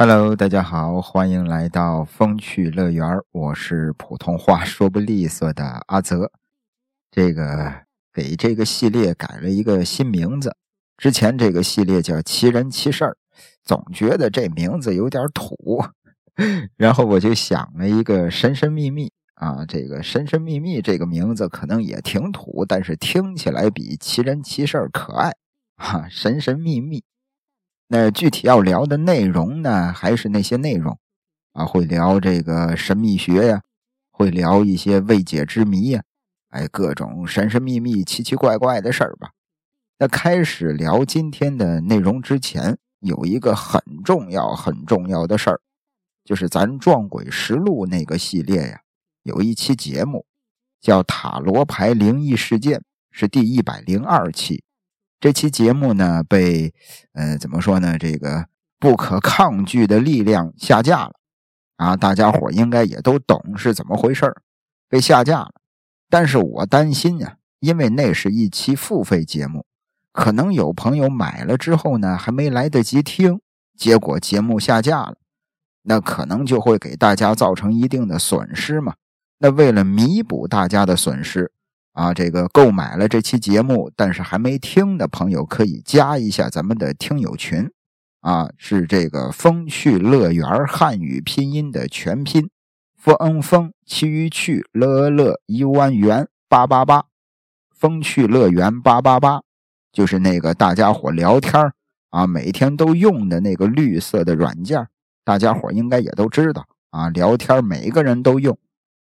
Hello，大家好，欢迎来到风趣乐园我是普通话说不利索的阿泽。这个给这个系列改了一个新名字，之前这个系列叫《奇人奇事儿》，总觉得这名字有点土，然后我就想了一个神神秘秘啊，这个神神秘秘这个名字可能也挺土，但是听起来比奇人奇事儿可爱哈，神神秘秘。那具体要聊的内容呢，还是那些内容啊，会聊这个神秘学呀，会聊一些未解之谜呀，哎，各种神神秘秘、奇奇怪怪的事儿吧。那开始聊今天的内容之前，有一个很重要、很重要的事儿，就是咱《撞鬼实录》那个系列呀，有一期节目叫《塔罗牌灵异事件》，是第一百零二期。这期节目呢，被呃怎么说呢？这个不可抗拒的力量下架了啊！大家伙应该也都懂是怎么回事被下架了。但是我担心呀，因为那是一期付费节目，可能有朋友买了之后呢，还没来得及听，结果节目下架了，那可能就会给大家造成一定的损失嘛。那为了弥补大家的损失。啊，这个购买了这期节目，但是还没听的朋友可以加一下咱们的听友群，啊，是这个风趣乐园汉语拼音的全拼，风嗯风，其余趣乐乐一万元八八八，风趣乐园八八八，就是那个大家伙聊天啊，每天都用的那个绿色的软件，大家伙应该也都知道啊，聊天每个人都用，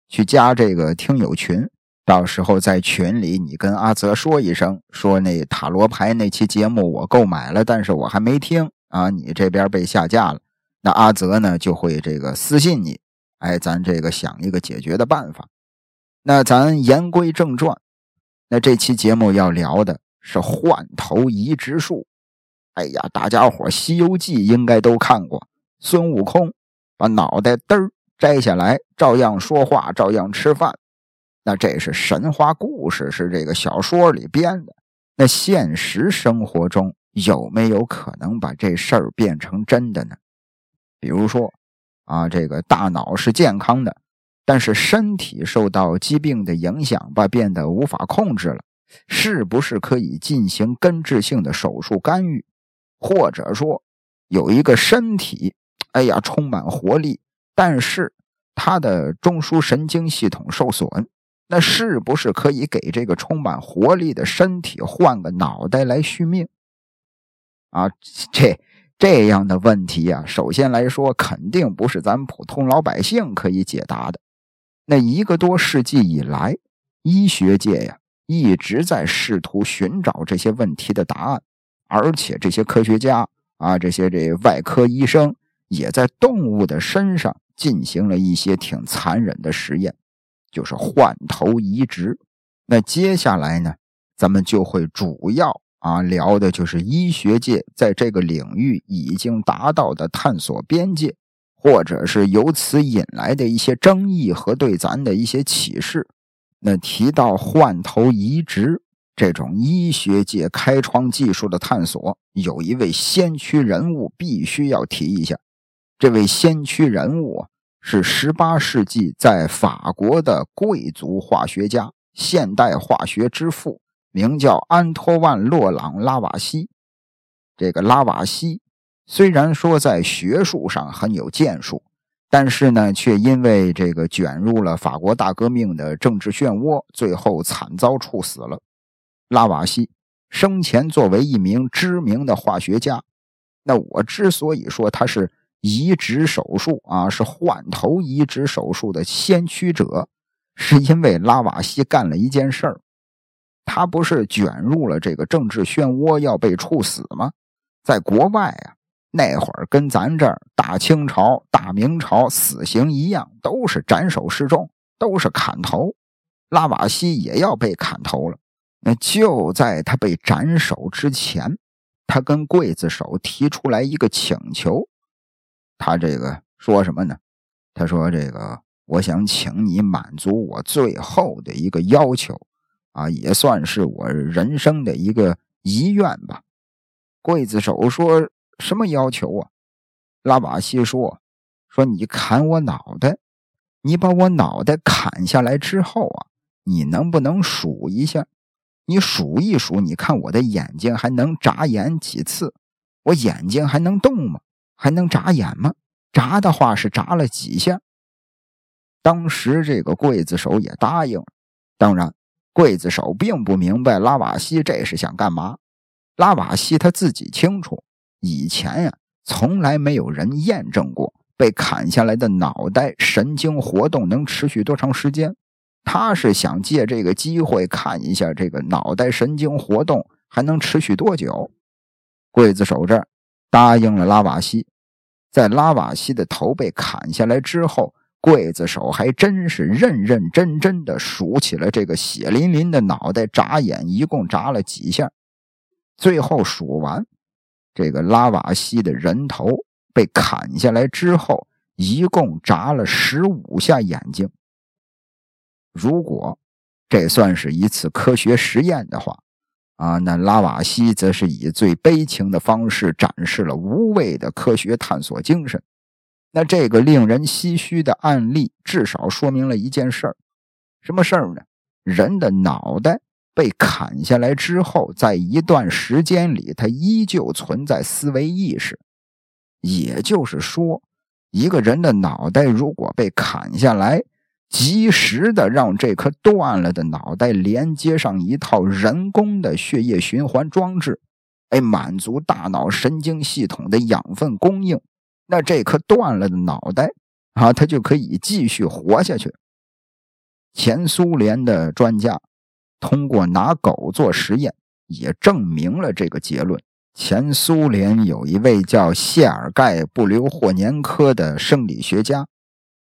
去加这个听友群。到时候在群里，你跟阿泽说一声，说那塔罗牌那期节目我购买了，但是我还没听啊，你这边被下架了。那阿泽呢就会这个私信你，哎，咱这个想一个解决的办法。那咱言归正传，那这期节目要聊的是换头移植术。哎呀，大家伙《西游记》应该都看过，孙悟空把脑袋嘚摘下来，照样说话，照样吃饭。那这是神话故事，是这个小说里编的。那现实生活中有没有可能把这事儿变成真的呢？比如说，啊，这个大脑是健康的，但是身体受到疾病的影响吧，变得无法控制了，是不是可以进行根治性的手术干预？或者说，有一个身体，哎呀，充满活力，但是他的中枢神经系统受损。那是不是可以给这个充满活力的身体换个脑袋来续命？啊，这这样的问题啊，首先来说，肯定不是咱普通老百姓可以解答的。那一个多世纪以来，医学界呀一直在试图寻找这些问题的答案，而且这些科学家啊，这些这外科医生也在动物的身上进行了一些挺残忍的实验。就是换头移植，那接下来呢，咱们就会主要啊聊的就是医学界在这个领域已经达到的探索边界，或者是由此引来的一些争议和对咱的一些启示。那提到换头移植这种医学界开创技术的探索，有一位先驱人物必须要提一下，这位先驱人物。是十八世纪在法国的贵族化学家，现代化学之父，名叫安托万·洛朗·拉瓦锡。这个拉瓦锡虽然说在学术上很有建树，但是呢，却因为这个卷入了法国大革命的政治漩涡，最后惨遭处死了。拉瓦锡生前作为一名知名的化学家，那我之所以说他是。移植手术啊，是换头移植手术的先驱者，是因为拉瓦锡干了一件事儿，他不是卷入了这个政治漩涡要被处死吗？在国外啊，那会儿跟咱这儿大清朝、大明朝死刑一样，都是斩首示众，都是砍头。拉瓦锡也要被砍头了，那就在他被斩首之前，他跟刽子手提出来一个请求。他这个说什么呢？他说：“这个，我想请你满足我最后的一个要求，啊，也算是我人生的一个遗愿吧。”刽子手说什么要求啊？拉瓦锡说：“说你砍我脑袋，你把我脑袋砍下来之后啊，你能不能数一下？你数一数，你看我的眼睛还能眨眼几次？我眼睛还能动吗？还能眨眼吗？眨的话是眨了几下？”当时这个刽子手也答应了。当然，刽子手并不明白拉瓦锡这是想干嘛。拉瓦锡他自己清楚，以前呀。从来没有人验证过被砍下来的脑袋神经活动能持续多长时间。他是想借这个机会看一下这个脑袋神经活动还能持续多久。刽子手这儿答应了拉瓦锡，在拉瓦锡的头被砍下来之后，刽子手还真是认认真真的数起了这个血淋淋的脑袋，眨眼一共眨了几下，最后数完。这个拉瓦锡的人头被砍下来之后，一共眨了十五下眼睛。如果这算是一次科学实验的话，啊，那拉瓦锡则是以最悲情的方式展示了无畏的科学探索精神。那这个令人唏嘘的案例，至少说明了一件事儿：什么事儿呢？人的脑袋。被砍下来之后，在一段时间里，它依旧存在思维意识。也就是说，一个人的脑袋如果被砍下来，及时的让这颗断了的脑袋连接上一套人工的血液循环装置，哎，满足大脑神经系统的养分供应，那这颗断了的脑袋啊，它就可以继续活下去。前苏联的专家。通过拿狗做实验，也证明了这个结论。前苏联有一位叫谢尔盖·布留霍年科的生理学家，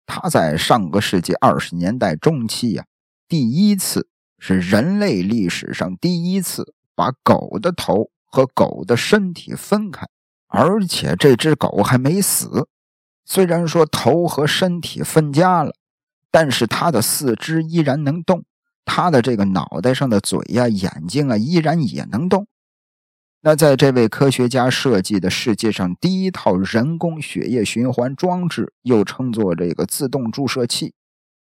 他在上个世纪二十年代中期呀，第一次是人类历史上第一次把狗的头和狗的身体分开，而且这只狗还没死。虽然说头和身体分家了，但是它的四肢依然能动。他的这个脑袋上的嘴呀、眼睛啊，依然也能动。那在这位科学家设计的世界上第一套人工血液循环装置，又称作这个自动注射器，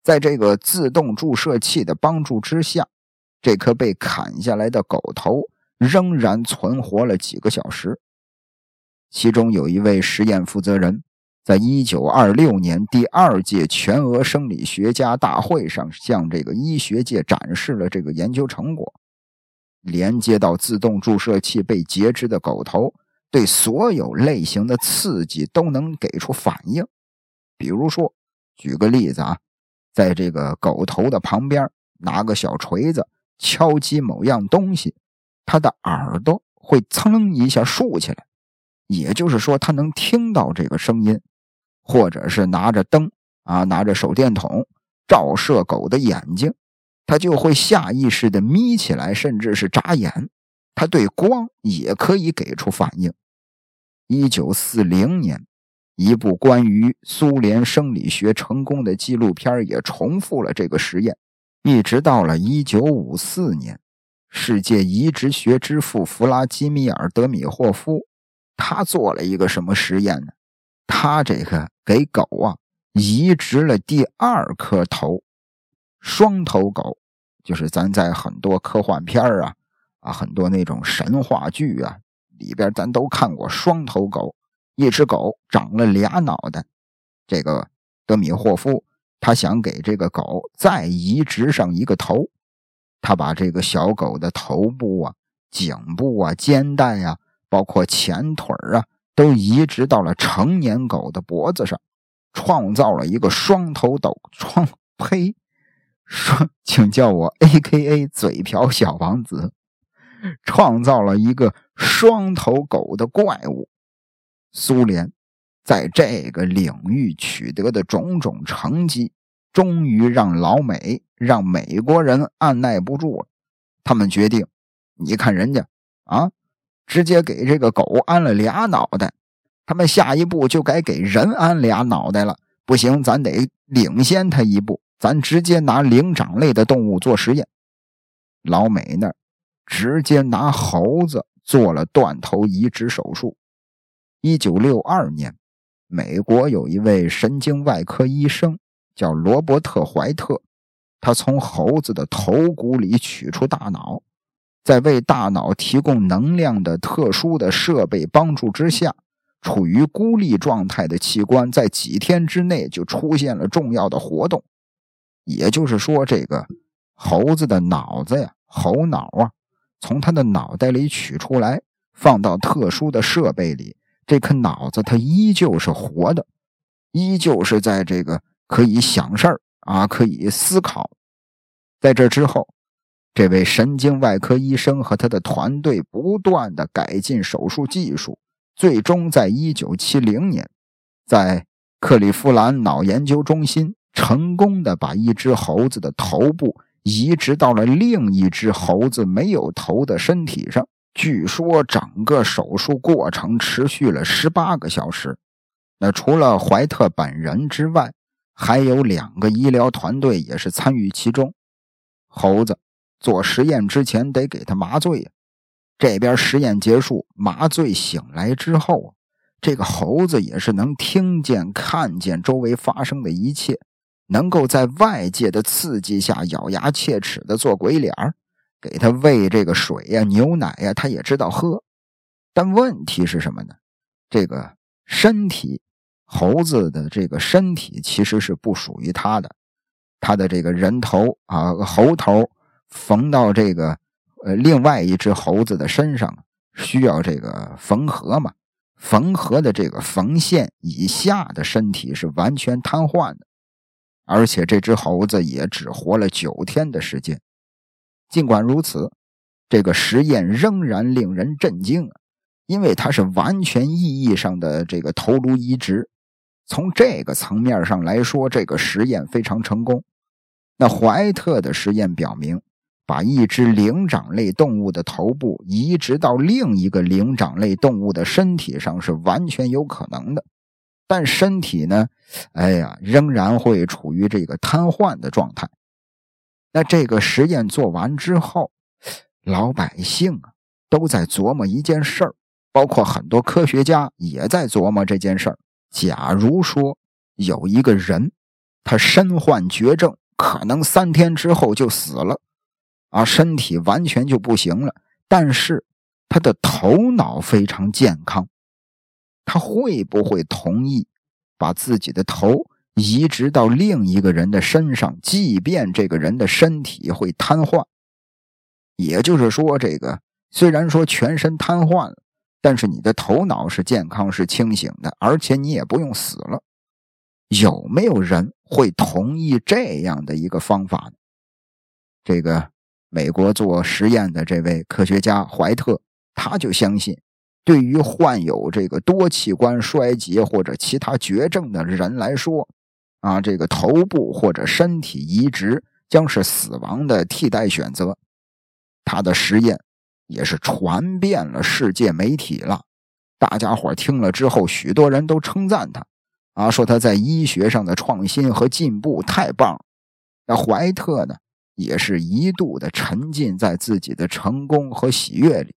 在这个自动注射器的帮助之下，这颗被砍下来的狗头仍然存活了几个小时。其中有一位实验负责人。在一九二六年第二届全俄生理学家大会上，向这个医学界展示了这个研究成果。连接到自动注射器被截肢的狗头，对所有类型的刺激都能给出反应。比如说，举个例子啊，在这个狗头的旁边拿个小锤子敲击某样东西，它的耳朵会噌一下竖起来，也就是说，它能听到这个声音。或者是拿着灯啊，拿着手电筒照射狗的眼睛，他就会下意识的眯起来，甚至是眨眼。他对光也可以给出反应。一九四零年，一部关于苏联生理学成功的纪录片也重复了这个实验。一直到了一九五四年，世界移植学之父弗拉基米尔·德米霍夫，他做了一个什么实验呢？他这个给狗啊移植了第二颗头，双头狗，就是咱在很多科幻片啊啊，很多那种神话剧啊里边，咱都看过双头狗，一只狗长了俩脑袋。这个德米霍夫他想给这个狗再移植上一个头，他把这个小狗的头部啊、颈部啊、肩带呀，包括前腿啊。都移植到了成年狗的脖子上，创造了一个双头狗。创 呸，说，请叫我 A.K.A 嘴瓢小王子。创造了一个双头狗的怪物。苏联在这个领域取得的种种成绩，终于让老美、让美国人按耐不住了。他们决定，你看人家啊。直接给这个狗安了俩脑袋，他们下一步就该给人安俩脑袋了。不行，咱得领先他一步，咱直接拿灵长类的动物做实验。老美那儿直接拿猴子做了断头移植手术。一九六二年，美国有一位神经外科医生叫罗伯特·怀特，他从猴子的头骨里取出大脑，在为大脑提供能量的特殊的设备帮助之下，处于孤立状态的器官在几天之内就出现了重要的活动。也就是说，这个猴子的脑子呀，猴脑啊，从他的脑袋里取出来，放到特殊的设备里。这颗脑子它依旧是活的，依旧是在这个可以想事儿啊，可以思考。在这之后，这位神经外科医生和他的团队不断的改进手术技术，最终在1970年，在克利夫兰脑研究中心成功的把一只猴子的头部移植到了另一只猴子没有头的身体上。据说整个手术过程持续了十八个小时。那除了怀特本人之外，还有两个医疗团队也是参与其中。猴子做实验之前得给他麻醉呀。这边实验结束，麻醉醒来之后，这个猴子也是能听见、看见周围发生的一切，能够在外界的刺激下咬牙切齿的做鬼脸儿。给他喂这个水呀、牛奶呀，他也知道喝。但问题是什么呢？这个身体，猴子的这个身体其实是不属于他的。他的这个人头啊，猴头缝到这个呃另外一只猴子的身上，需要这个缝合嘛？缝合的这个缝线以下的身体是完全瘫痪的，而且这只猴子也只活了九天的时间。尽管如此，这个实验仍然令人震惊！因为它是完全意义上的这个头颅移植。从这个层面上来说，这个实验非常成功。那怀特的实验表明，把一只灵长类动物的头部移植到另一个灵长类动物的身体上是完全有可能的，但身体呢，哎呀，仍然会处于这个瘫痪的状态。那这个实验做完之后，老百姓啊都在琢磨一件事儿，包括很多科学家也在琢磨这件事儿。假如说有一个人，他身患绝症，可能三天之后就死了，啊，身体完全就不行了，但是他的头脑非常健康，他会不会同意把自己的头？移植到另一个人的身上，即便这个人的身体会瘫痪，也就是说，这个虽然说全身瘫痪了，但是你的头脑是健康、是清醒的，而且你也不用死了。有没有人会同意这样的一个方法呢？这个美国做实验的这位科学家怀特，他就相信，对于患有这个多器官衰竭或者其他绝症的人来说。啊，这个头部或者身体移植将是死亡的替代选择。他的实验也是传遍了世界媒体了，大家伙听了之后，许多人都称赞他，啊，说他在医学上的创新和进步太棒。那怀特呢，也是一度的沉浸在自己的成功和喜悦里。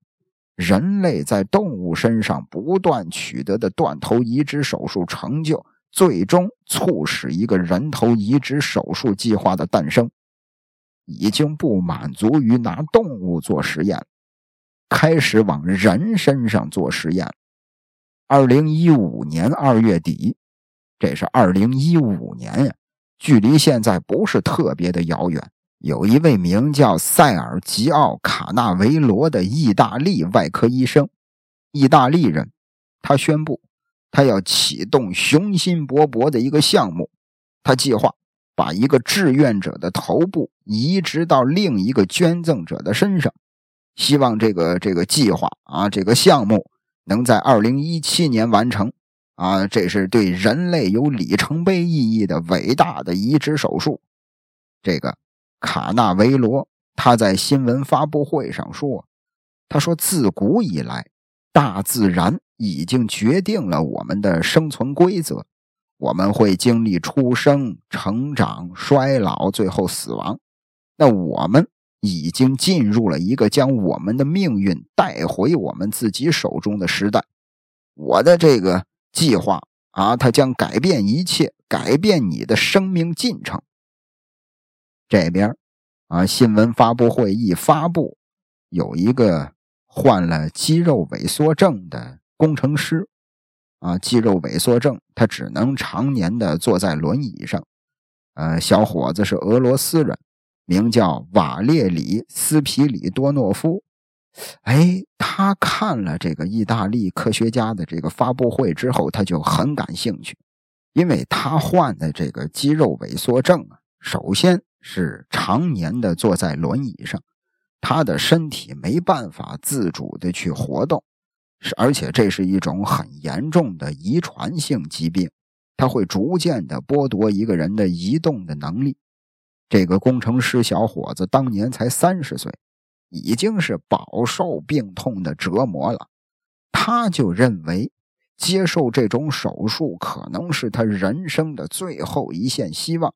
人类在动物身上不断取得的断头移植手术成就。最终促使一个人头移植手术计划的诞生，已经不满足于拿动物做实验，开始往人身上做实验。二零一五年二月底，这是二零一五年呀，距离现在不是特别的遥远。有一位名叫塞尔吉奥·卡纳维罗的意大利外科医生，意大利人，他宣布。他要启动雄心勃勃的一个项目，他计划把一个志愿者的头部移植到另一个捐赠者的身上，希望这个这个计划啊，这个项目能在二零一七年完成啊，这是对人类有里程碑意义的伟大的移植手术。这个卡纳维罗他在新闻发布会上说：“他说自古以来，大自然。”已经决定了我们的生存规则，我们会经历出生、成长、衰老，最后死亡。那我们已经进入了一个将我们的命运带回我们自己手中的时代。我的这个计划啊，它将改变一切，改变你的生命进程。这边啊，新闻发布会一发布，有一个患了肌肉萎缩症的工程师，啊，肌肉萎缩症，他只能常年的坐在轮椅上。呃，小伙子是俄罗斯人，名叫瓦列里斯皮里多诺夫。哎，他看了这个意大利科学家的这个发布会之后，他就很感兴趣，因为他患的这个肌肉萎缩症啊，首先是常年的坐在轮椅上，他的身体没办法自主的去活动，是而且这是一种很严重的遗传性疾病，它会逐渐的剥夺一个人的移动的能力。这个工程师小伙子当年才三十岁。已经是饱受病痛的折磨了，他就认为接受这种手术可能是他人生的最后一线希望。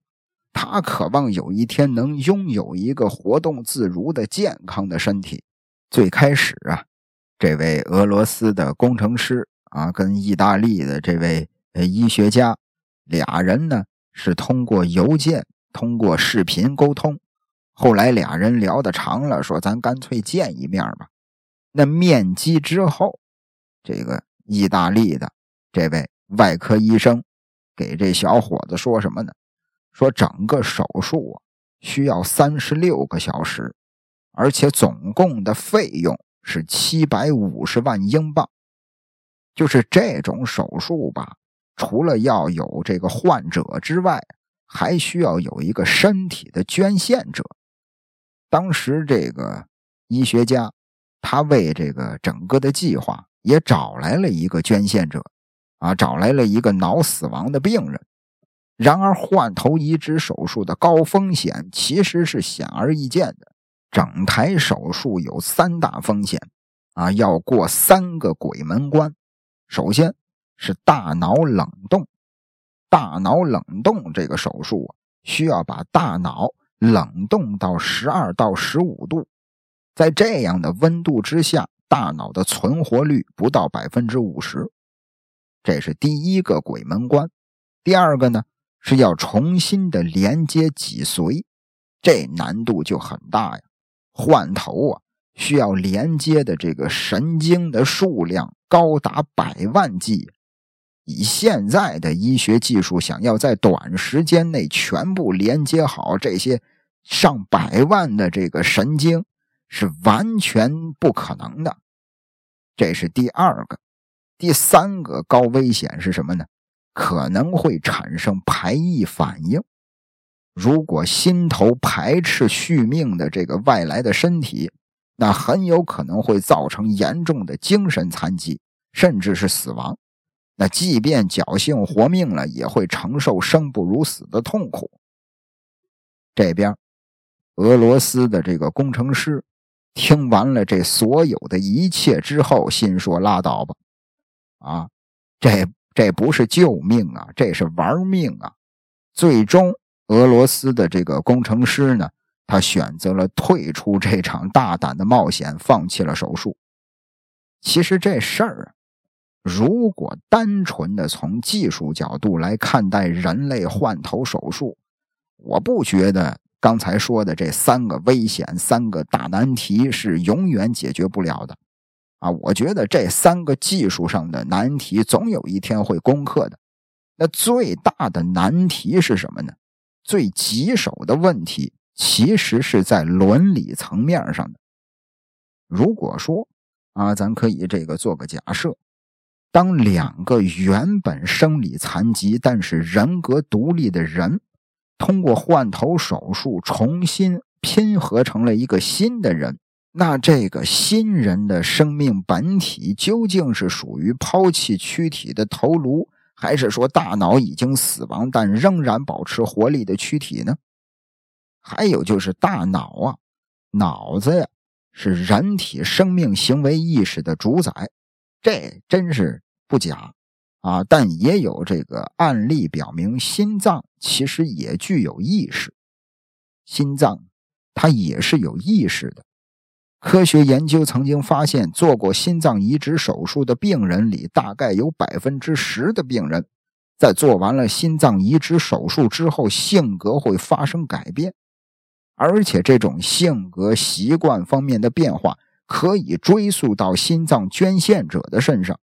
他渴望有一天能拥有一个活动自如的健康的身体。最开始啊，这位俄罗斯的工程师啊，跟意大利的这位呃医学家俩人呢，是通过邮件、通过视频沟通。后来俩人聊得长了，说咱干脆见一面吧。那面基之后，这个意大利的这位外科医生给这小伙子说什么呢？说整个手术啊需要三十六个小时，而且总共的费用是七百五十万英镑。就是这种手术吧，除了要有这个患者之外，还需要有一个身体的捐献者。当时这个医学家，他为这个整个的计划也找来了一个捐献者，啊，找来了一个脑死亡的病人。然而，换头移植手术的高风险其实是显而易见的。整台手术有三大风险，啊，要过三个鬼门关。首先是大脑冷冻，大脑冷冻这个手术啊，需要把大脑。冷冻到十二到十五度，在这样的温度之下，大脑的存活率不到百分之五十，这是第一个鬼门关。第二个呢，是要重新的连接脊髓，这难度就很大呀。换头啊，需要连接的这个神经的数量高达百万计。以现在的医学技术，想要在短时间内全部连接好这些。上百万的这个神经是完全不可能的，这是第二个。第三个高危险是什么呢？可能会产生排异反应。如果心头排斥续命的这个外来的身体，那很有可能会造成严重的精神残疾，甚至是死亡。那即便侥幸活命了，也会承受生不如死的痛苦。这边。俄罗斯的这个工程师听完了这所有的一切之后，心说：“拉倒吧，啊，这这不是救命啊，这是玩命啊！”最终，俄罗斯的这个工程师呢，他选择了退出这场大胆的冒险，放弃了手术。其实这事儿，如果单纯的从技术角度来看待人类换头手术，我不觉得。刚才说的这三个危险、三个大难题是永远解决不了的，啊，我觉得这三个技术上的难题总有一天会攻克的。那最大的难题是什么呢？最棘手的问题其实是在伦理层面上的。如果说啊，咱可以这个做个假设，当两个原本生理残疾但是人格独立的人。通过换头手术重新拼合成了一个新的人，那这个新人的生命本体究竟是属于抛弃躯体的头颅，还是说大脑已经死亡但仍然保持活力的躯体呢？还有就是大脑啊，脑子呀，是人体生命行为意识的主宰，这真是不假。啊，但也有这个案例表明，心脏其实也具有意识。心脏它也是有意识的。科学研究曾经发现，做过心脏移植手术的病人里，大概有百分之十的病人在做完了心脏移植手术之后，性格会发生改变，而且这种性格习惯方面的变化可以追溯到心脏捐献者的身上。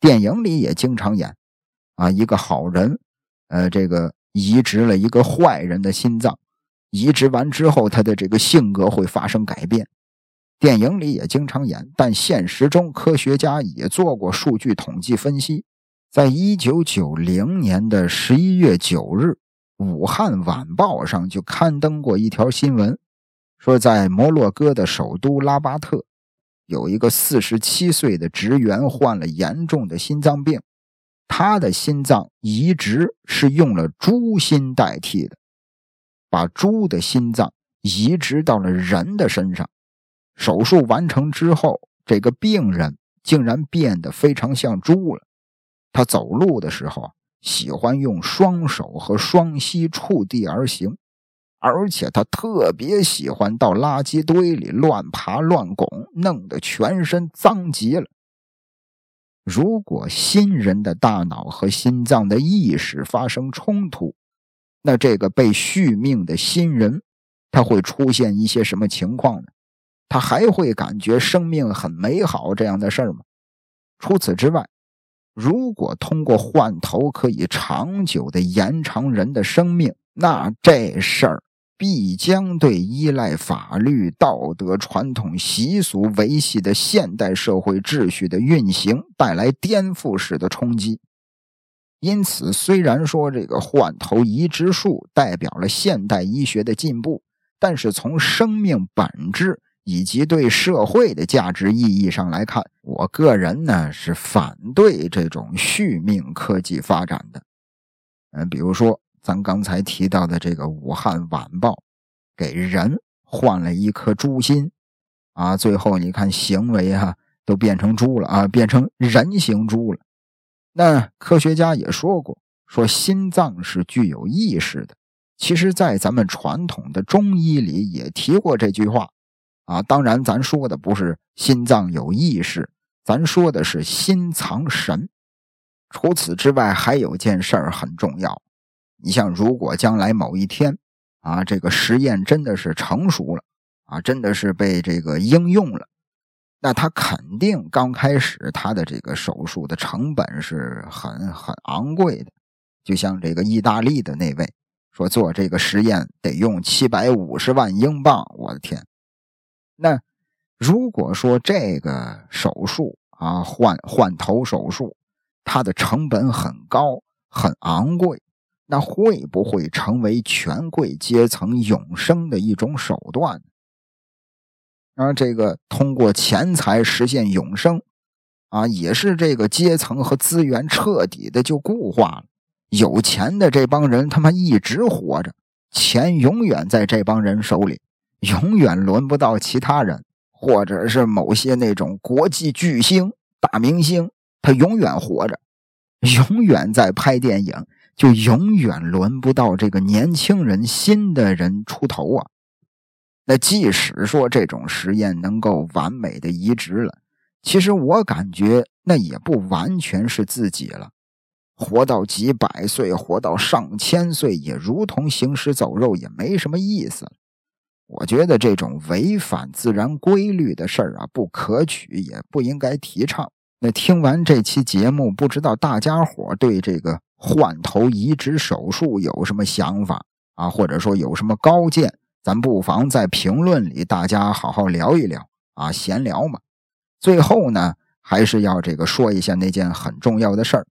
电影里也经常演，啊，一个好人，呃，这个移植了一个坏人的心脏，移植完之后，他的这个性格会发生改变。电影里也经常演，但现实中科学家也做过数据统计分析。在一九九零年的十一月九日，《武汉晚报》上就刊登过一条新闻，说在摩洛哥的首都拉巴特，有一个四十七岁的职员患了严重的心脏病，他的心脏移植是用了猪心代替的，把猪的心脏移植到了人的身上。手术完成之后，这个病人竟然变得非常像猪了。他走路的时候喜欢用双手和双膝触地而行，而且他特别喜欢到垃圾堆里乱爬乱拱，弄得全身脏极了。如果新人的大脑和心脏的意识发生冲突，那这个被续命的新人他会出现一些什么情况呢？他还会感觉生命很美好这样的事儿吗？除此之外。如果通过换头可以长久的延长人的生命，那这事儿必将对依赖法律、道德传统、习俗维系的现代社会秩序的运行带来颠覆式的冲击。因此，虽然说这个换头移植术代表了现代医学的进步，但是从生命本质。以及对社会的价值意义上来看，我个人呢是反对这种续命科技发展的。嗯，比如说咱刚才提到的这个《武汉晚报》，给人换了一颗猪心，啊，最后你看行为啊都变成猪了啊，变成人形猪了。那科学家也说过，说心脏是具有意识的。其实，在咱们传统的中医里也提过这句话。啊，当然，咱说的不是心脏有意识，咱说的是心藏神。除此之外，还有件事儿很重要。你像，如果将来某一天，啊，这个实验真的是成熟了，啊，真的是被这个应用了，那他肯定刚开始他的这个手术的成本是很很昂贵的。就像这个意大利的那位说，做这个实验得用七百五十万英镑，我的天！那如果说这个手术啊，换换头手术，它的成本很高、很昂贵，那会不会成为权贵阶层永生的一种手段？啊，这个通过钱财实现永生，啊，也是这个阶层和资源彻底的就固化了。有钱的这帮人他妈一直活着，钱永远在这帮人手里。永远轮不到其他人，或者是某些那种国际巨星、大明星，他永远活着，永远在拍电影，就永远轮不到这个年轻人、新的人出头啊。那即使说这种实验能够完美的移植了，其实我感觉那也不完全是自己了，活到几百岁，活到上千岁，也如同行尸走肉，也没什么意思了。我觉得这种违反自然规律的事儿啊，不可取，也不应该提倡。那听完这期节目，不知道大家伙对这个换头移植手术有什么想法啊？或者说有什么高见？咱不妨在评论里大家好好聊一聊啊，闲聊嘛。最后呢，还是要这个说一下那件很重要的事儿，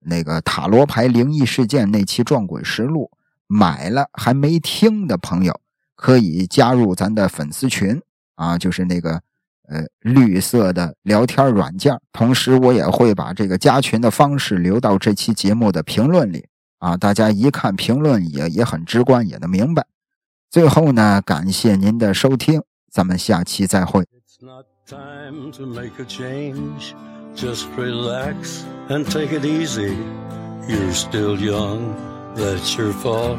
那个塔罗牌灵异事件那期撞鬼实录买了还没听的朋友。可以加入咱的粉丝群啊，就是那个呃绿色的聊天软件。同时我也会把这个加群的方式留到这期节目的评论里啊，大家一看评论也也很直观，也能明白。最后呢，感谢您的收听，咱们下期再会。it's not time to make a change, just relax and take it easy. you're still young, that's your fault.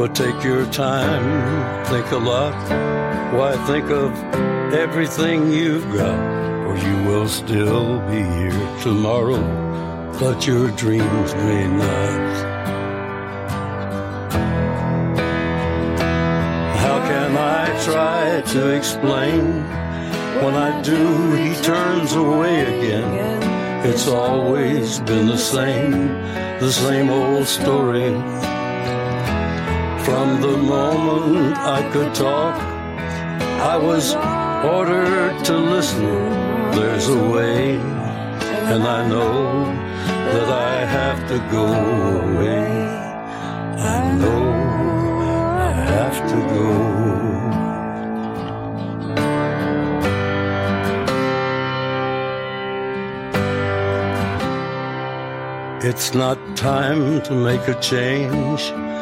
But take your time, think a lot. Why think of everything you've got, or you will still be here tomorrow, but your dreams may not. How can I try to explain? When I do, he turns away again. It's always been the same, the same old story. From the moment I could talk, I was ordered to listen. There's a way, and I know that I have to go away. I know I have to go. It's not time to make a change.